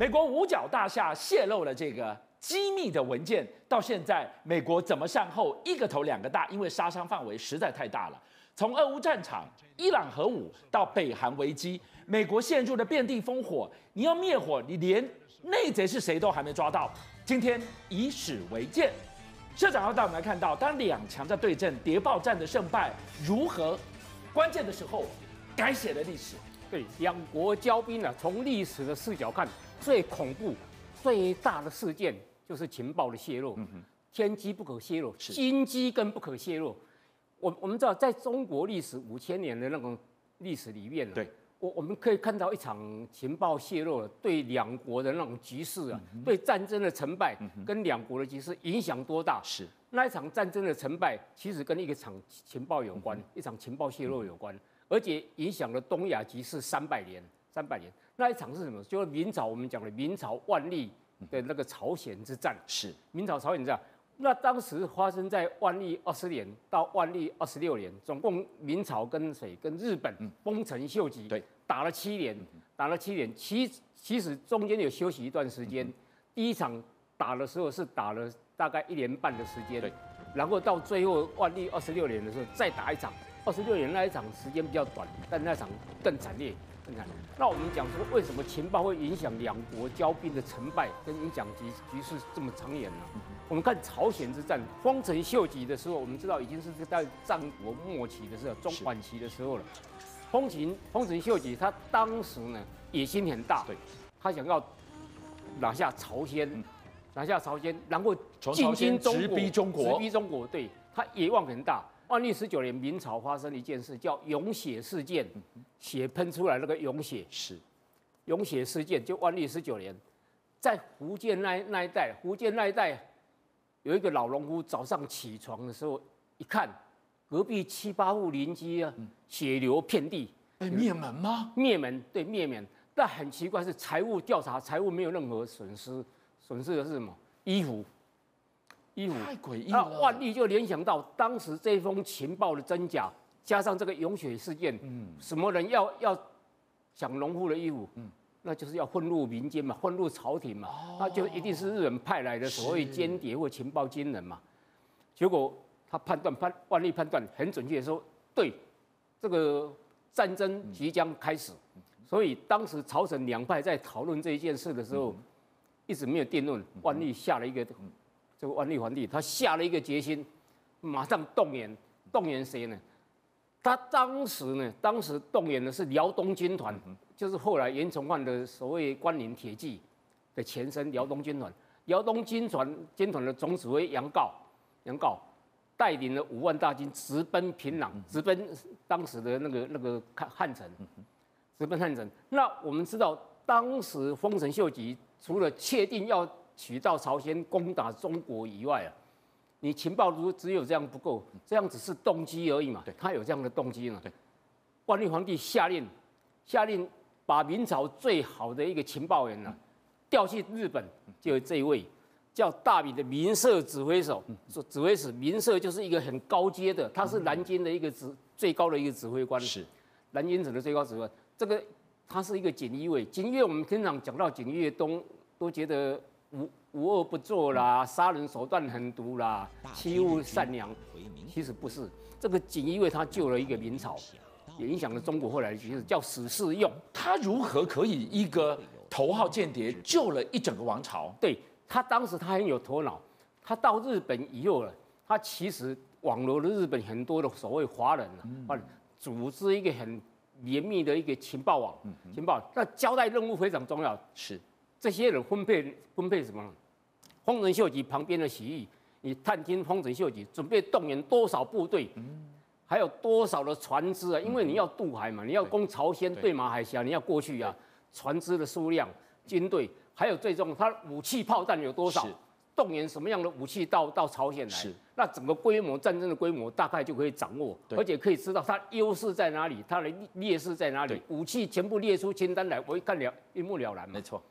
美国五角大厦泄露了这个机密的文件，到现在美国怎么善后？一个头两个大，因为杀伤范围实在太大了。从俄乌战场、伊朗核武到北韩危机，美国陷入了遍地烽火。你要灭火，你连内贼是谁都还没抓到。今天以史为鉴，社长要带我们来看到，当两强在对阵，谍报战的胜败如何？关键的时候改写了历史。对，两国交兵啊，从历史的视角看，最恐怖、最大的事件就是情报的泄露。嗯哼，天机不可泄露，金鸡更不可泄露。我我们知道，在中国历史五千年的那种历史里面，对，我我们可以看到一场情报泄露对两国的那种局势啊，对战争的成败跟两国的局势影响多大？是那一场战争的成败，其实跟一个场情报有关，一场情报泄露有关。而且影响了东亚局势三百年，三百年那一场是什么？就是明朝我们讲的明朝万历的那个朝鲜之战。是明朝朝鲜之战。那当时发生在万历二十年到万历二十六年，总共明朝跟谁？跟日本丰臣秀吉对打了七年，打了七年。其其实中间有休息一段时间。第一场打的时候是打了大概一年半的时间，对。然后到最后万历二十六年的时候再打一场。二十六年那一场时间比较短，但那场更惨烈，更惨烈。那我们讲说，为什么情报会影响两国交兵的成败，跟影响局局势这么长远呢？我们看朝鲜之战，丰臣秀吉的时候，我们知道已经是在战国末期的时候，中晚期的时候了。丰臣丰臣秀吉他当时呢野心很大，对，他想要拿下朝鲜，拿下朝鲜，然后进军中国，直逼中国，直逼中国，对，他野望很大。万历十九年，明朝发生了一件事，叫涌血事件，血喷出来那个涌血是涌血事件。就万历十九年，在福建那那一带，福建那一带有一个老农夫，早上起床的时候一看，隔壁七八户邻居啊，血流遍地，哎，灭门吗？灭门，对，灭门。但很奇怪是财务调查，财务没有任何损失，损失的是什么？衣服。衣服太诡异了。那万历就联想到当时这封情报的真假，加上这个涌血事件，嗯，什么人要要抢农夫的衣服，嗯，那就是要混入民间嘛，混入朝廷嘛，哦、那就一定是日本派来的所谓间谍或情报军人嘛。结果他判断判万历判断很准确的说，对，这个战争即将开始，嗯、所以当时朝鲜两派在讨论这一件事的时候，嗯、一直没有定论。万历下了一个。嗯这个万历皇帝他下了一个决心，马上动员，动员谁呢？他当时呢，当时动员的是辽东军团，就是后来袁崇焕的所谓关宁铁骑的前身辽东军团。辽东军团军团的总指挥杨镐，杨镐带领了五万大军直奔平壤，直奔当时的那个那个汉城，直奔汉城。那我们知道，当时丰臣秀吉除了确定要取道朝鲜攻打中国以外啊，你情报如只有这样不够，这样只是动机而已嘛。对，他有这样的动机呢。对，万历皇帝下令，下令把明朝最好的一个情报员呢调去日本，就有这一位叫大名的民社指挥手。说指挥使民社就是一个很高阶的，他是南京的一个指最高的一个指挥官。是，南京省的最高指挥官。这个他是一个锦衣卫，锦衣卫我们经常讲到锦衣卫都都觉得。无无恶不作啦，杀人手段狠毒啦，欺侮善良，其实不是。这个锦衣卫他救了一个明朝，也影响了中国后来的局势，叫史世用。他如何可以一个头号间谍救了一整个王朝？对，他当时他很有头脑，他到日本以后了，他其实网罗了日本很多的所谓华人啊，组织一个很严密的一个情报网，情报。那交代任务非常重要，是。这些人分配分配什么呢？丰臣秀吉旁边的洗浴，你探听丰臣秀吉准备动员多少部队，还有多少的船只啊？因为你要渡海嘛，你要攻朝鲜对马海峡，你要过去啊，船只的数量、军队，还有最终他武器炮弹有多少？动员什么样的武器到到朝鲜来？是，那整个规模战争的规模大概就可以掌握，而且可以知道它优势在哪里，它的劣势在哪里，武器全部列出清单来，我一看了，一目了然嘛。没错。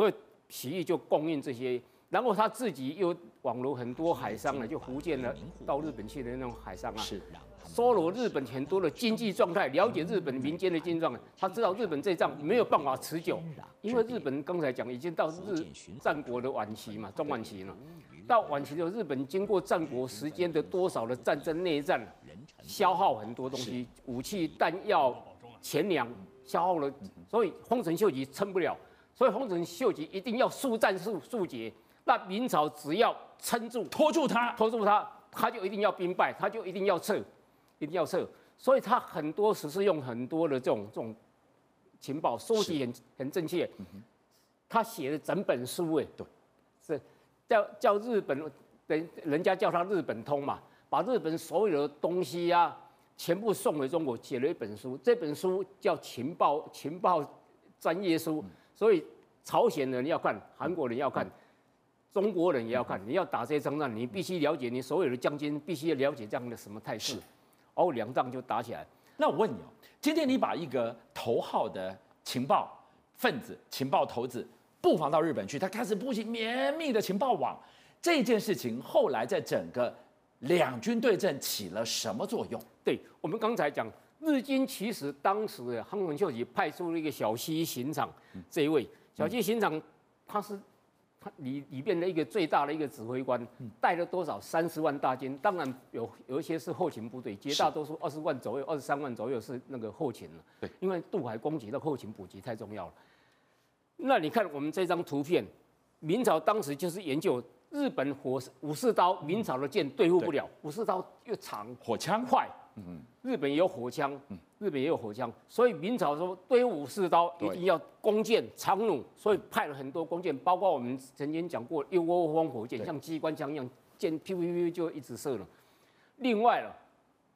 所以，起义就供应这些然后他自己又网罗很多海商呢，就福建的到日本去的那种海商啊，是搜罗日本很多的经济状态，了解日本民间的经济状态。他知道日本这仗没有办法持久，因为日本刚才讲已经到日战国的晚期嘛，中晚期了。到晚期的，日本经过战国时间的多少的战争内战，消耗很多东西，武器弹药钱粮消耗了，所以丰臣秀吉撑不了，所以丰臣秀吉一定要速战速速决。那明朝只要撑住，拖住他，拖住他，他就一定要兵败，他就一定要撤，一定要撤。所以他很多时是用很多的这种这种情报收集很很正确。他写的整本书，哎，对，是叫叫日本人人家叫他日本通嘛，把日本所有的东西啊全部送回中国，写了一本书。这本书叫情报情报专业书，所以朝鲜人要看，韩国人要看。中国人也要看，你要打这些仗战，你必须了解你所有的将军必须要了解这样的什么态势，哦，两仗就打起来。那我问你哦，今天你把一个头号的情报分子、情报头子布防到日本去，他开始布起绵密的情报网，这件事情后来在整个两军对阵起了什么作用？对，我们刚才讲，日军其实当时的丰臣秀吉派出了一个小西行长，这一位小西行长他是。他里里边的一个最大的一个指挥官，带了多少三十万大军？当然有有一些是后勤部队，绝大多数二十万左右、二十三万左右是那个后勤了。对，因为渡海攻击的后勤补给太重要了。那你看我们这张图片，明朝当时就是研究日本火武士刀，明朝的剑对付不了，武士刀又长，火枪快。嗯，日本也有火枪，日本也有火枪，所以明朝说对武士刀一定要弓箭长弩，所以派了很多弓箭，包括我们曾经讲过一窝蜂火箭，像机关枪一样，箭噗噗噗就一直射了。另外了，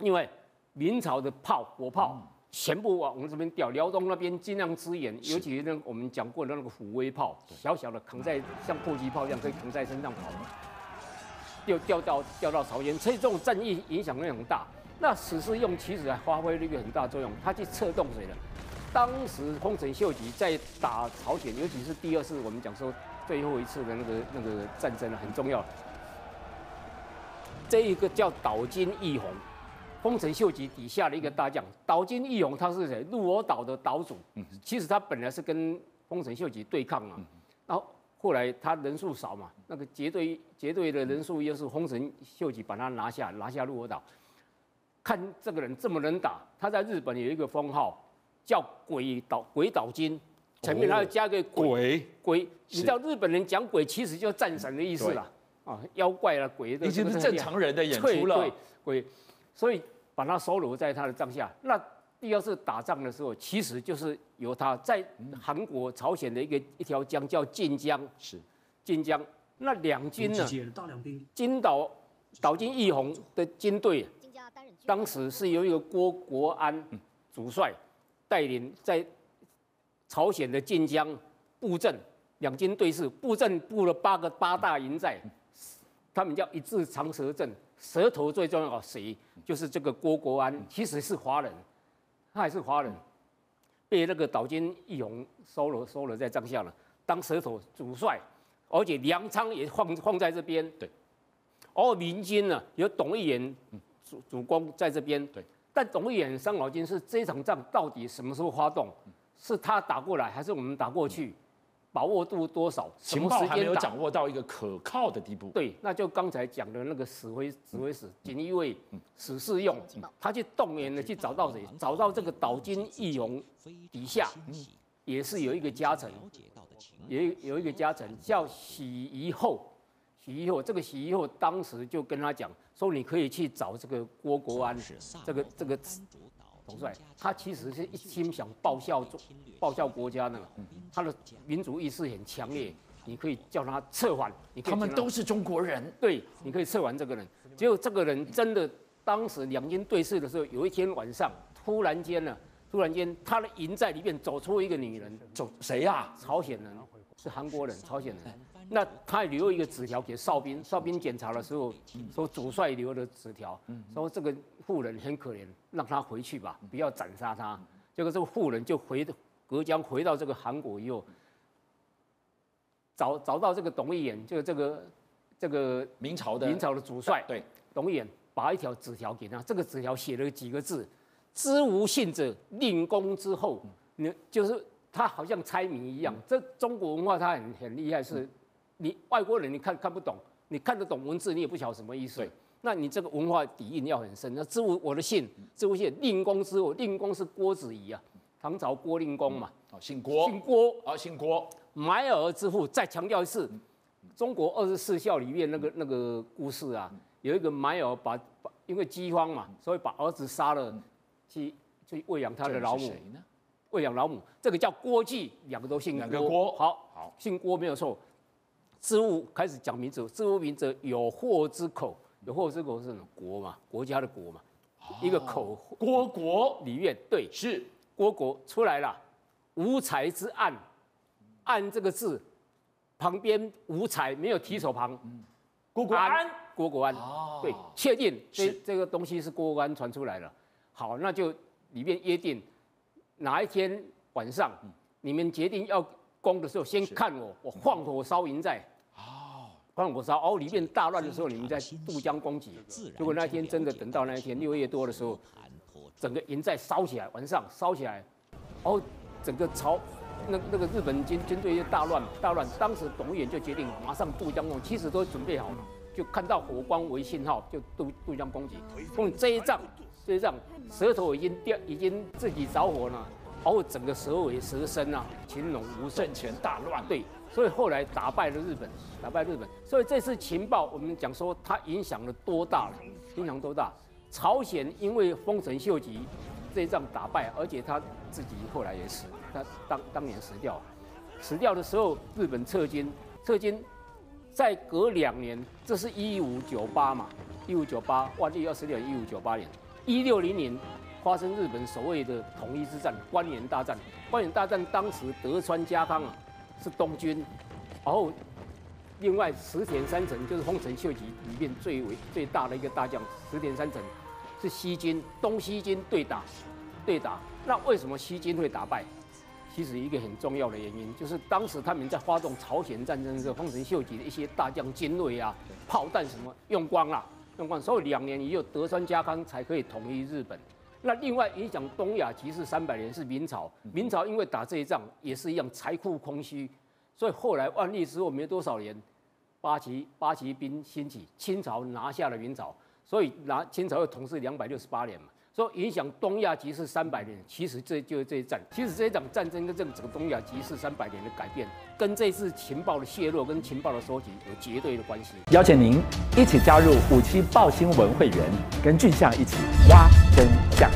因为明朝的炮火炮全部往我们这边调，辽东那边尽量支援，尤其是那我们讲过的那个虎威炮，小小的扛在像迫击炮一样可以扛在身上跑，又调到掉到朝鲜，所以这种战役影响力很大。那史思用棋子来发挥了一个很大作用，他去策动谁呢？当时丰臣秀吉在打朝鲜，尤其是第二次我们讲说最后一次的那个那个战争很重要。这一个叫岛津义弘，丰臣秀吉底下的一个大将。岛津义弘他是谁？鹿儿岛的岛主。其实他本来是跟丰臣秀吉对抗嘛，然后后来他人数少嘛，那个结队结队的人数又是丰臣秀吉把他拿下，拿下鹿儿岛。看这个人这么能打，他在日本有一个封号叫鬼岛鬼岛金，前面还要加个鬼鬼，鬼。你知道日本人讲鬼其实就战神的意思啦，啊，妖怪啦鬼的，已经是正常人的演出了。对，鬼，所以把他收留在他的帐下。那第二次打仗的时候，其实就是由他在韩国朝鲜的一个一条江叫晋江，是晋江。那两军呢，金岛岛津义弘的军队。当时是由一个郭国安主帅带领在朝鲜的晋江布阵，两军对峙，布阵布了八个八大营寨，他们叫一字长蛇阵，蛇头最重要谁？就是这个郭国安，其实是华人，他还是华人，被那个岛津义弘收了收了在帐下了，当蛇头主帅，而且粮仓也放放在这边，对，而民军呢有董一言。主主公在这边，对，但董一言伤脑筋是这场仗到底什么时候发动？是他打过来，还是我们打过去？把握度多少？情报还没有掌握到一个可靠的地步。对，那就刚才讲的那个指挥指挥使锦衣卫史世用，他去动员的去找到谁？找到这个岛津义弘底下，也是有一个家臣，也有一个家臣叫许夷厚。许夷厚，这个洗衣后当时就跟他讲说，你可以去找这个郭国安，这个这个统帅，他其实是一心想报效报效国家呢，他的民族意识很强烈，你可以叫他策反，你他，他们都是中国人，对，你可以策反这个人。结果这个人真的，当时两军对峙的时候，有一天晚上，突然间呢，突然间他的营寨里面走出一个女人，走谁呀、啊？朝鲜人，是韩国人，朝鲜人。那他还留一个纸条给哨兵，哨兵检查的时候说主帅留的纸条，说这个妇人很可怜，让他回去吧，不要斩杀他。结果这个妇人就回隔江回到这个韩国以后，找找到这个董一言，就这个这个明朝的明朝的主帅，对，董一言把一条纸条给他，这个纸条写了几个字：“知无信者，令公之后。”你就是他好像猜谜一样。这中国文化它很很厉害，是你外国人你看看不懂，你看得懂文字，你也不晓得什么意思。那你这个文化底蕴要很深。那知无我的信，知无信，令公之后，令公是郭子仪啊，唐朝郭令公嘛，哦，姓郭，姓郭，啊，姓郭。埋儿之父，再强调一次，中国二十四孝里面那个那个故事啊，有一个埋儿把把因为饥荒嘛，所以把儿子杀了，去去喂养他的老母。喂养老母，这个叫郭记，两个都姓郭。两个郭，好，好，姓郭没有错。知无开始讲名字，知无名者有祸之口，有祸之口是什么？国嘛，国家的国嘛，哦、一个口。郭国里面对，是郭国出来了。无才之案，案这个字旁边无才，没有提手旁。郭国安，郭国安，哦、对，确定这这个东西是郭国安传出来了。好，那就里面约定。哪一天晚上，你们决定要攻的时候，先看我，我放火烧营寨。哦，放火烧，哦，里面大乱的时候，你们在渡江攻击。如果那天真的等到那一天六月多的时候，整个营寨烧起来，晚上烧起来，哦，整个朝那那个日本军军队就大乱大乱。当时董一言就决定马上渡江攻，其实都准备好了，就看到火光为信号，就渡渡江攻击。攻这一仗。这一仗舌头已经掉，已经自己着火了，然后整个蛇尾蛇身啊，群龙无首，政权大乱。对，所以后来打败了日本，打败日本。所以这次情报，我们讲说它影响了多大了？影响多大？朝鲜因为丰臣秀吉这一仗打败，而且他自己后来也死，他当当年死掉，死掉的时候，日本撤军，撤军，再隔两年，这是一五九八嘛，一五九八，万历二十六，一五九八年。一六零年发生日本所谓的统一之战，关原大战。关原大战当时德川家康啊是东军，然后另外石田三成就是丰臣秀吉里面最为最大的一个大将，石田三成是西军，东西军对打对打。那为什么西军会打败？其实一个很重要的原因就是当时他们在发动朝鲜战争的时候，丰臣秀吉的一些大将精锐啊、炮弹什么用光了。所以两年以后，德川家康才可以统一日本。那另外影响东亚局势三百年是明朝，明朝因为打这一仗也是一样财库空虚，所以后来万历之后没多少年，八旗八旗兵兴起，清朝拿下了明朝，所以拿清朝又统治两百六十八年嘛。说影响东亚局势三百年，其实这就是这一战。其实这一场战争跟这个整个东亚局势三百年的改变，跟这次情报的泄露跟情报的收集有绝对的关系。邀请您一起加入五七报新闻会员，跟俊相一起挖真相。